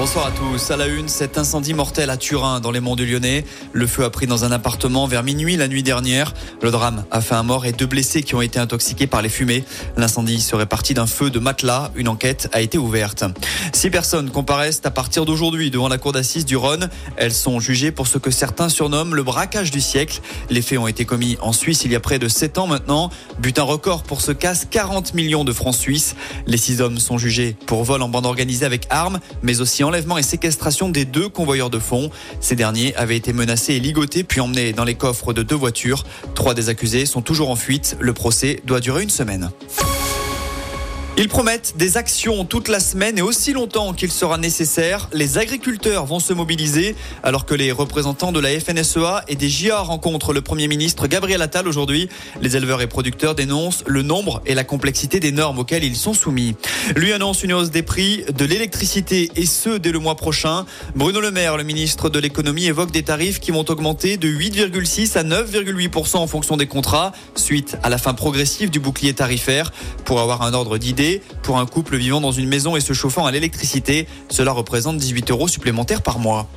Bonsoir à tous. À la une, cet incendie mortel à Turin, dans les monts du Lyonnais. Le feu a pris dans un appartement vers minuit la nuit dernière. Le drame a fait un mort et deux blessés qui ont été intoxiqués par les fumées. L'incendie serait parti d'un feu de matelas. Une enquête a été ouverte. Six personnes comparaissent à partir d'aujourd'hui devant la cour d'assises du Rhône. Elles sont jugées pour ce que certains surnomment le braquage du siècle. Les faits ont été commis en Suisse il y a près de sept ans maintenant. Butin record pour ce casse 40 millions de francs suisses. Les six hommes sont jugés pour vol en bande organisée avec armes, mais aussi en enlèvement et séquestration des deux convoyeurs de fonds. Ces derniers avaient été menacés et ligotés puis emmenés dans les coffres de deux voitures. Trois des accusés sont toujours en fuite. Le procès doit durer une semaine. Ils promettent des actions toute la semaine et aussi longtemps qu'il sera nécessaire. Les agriculteurs vont se mobiliser alors que les représentants de la FNSEA et des JA rencontrent le Premier ministre Gabriel Attal aujourd'hui. Les éleveurs et producteurs dénoncent le nombre et la complexité des normes auxquelles ils sont soumis. Lui annonce une hausse des prix de l'électricité et ce dès le mois prochain. Bruno Le Maire, le ministre de l'économie, évoque des tarifs qui vont augmenter de 8,6 à 9,8% en fonction des contrats suite à la fin progressive du bouclier tarifaire. Pour avoir un ordre d'idée, pour un couple vivant dans une maison et se chauffant à l'électricité, cela représente 18 euros supplémentaires par mois.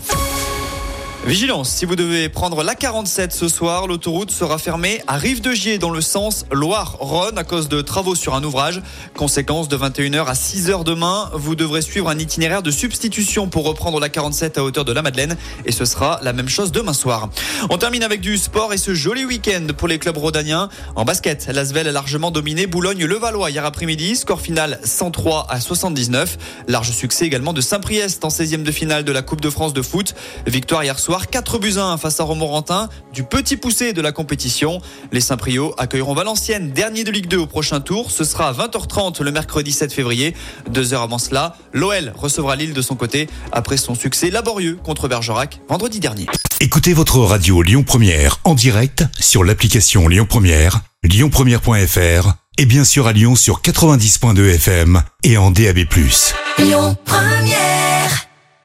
Vigilance, si vous devez prendre la 47 ce soir, l'autoroute sera fermée à Rive-de-Gier dans le sens Loire-Rhône à cause de travaux sur un ouvrage. Conséquence de 21h à 6h demain, vous devrez suivre un itinéraire de substitution pour reprendre la 47 à hauteur de la Madeleine et ce sera la même chose demain soir. On termine avec du sport et ce joli week-end pour les clubs rhodaniens. En basket, l'Asvel a largement dominé Boulogne-Levallois hier après-midi, score final 103 à 79. Large succès également de Saint-Priest en 16e de finale de la Coupe de France de foot. Victoire hier soir 4 buts 1 face à Romorantin, du petit poussé de la compétition. Les Saint-Priot accueilleront Valenciennes, dernier de Ligue 2 au prochain tour. Ce sera à 20h30 le mercredi 7 février. Deux heures avant cela, l'OL recevra Lille de son côté après son succès laborieux contre Bergerac vendredi dernier. Écoutez votre radio Lyon Première en direct sur l'application Lyon Première, lyonpremière.fr et bien sûr à Lyon sur 90.2 FM et en DAB+. Lyon Première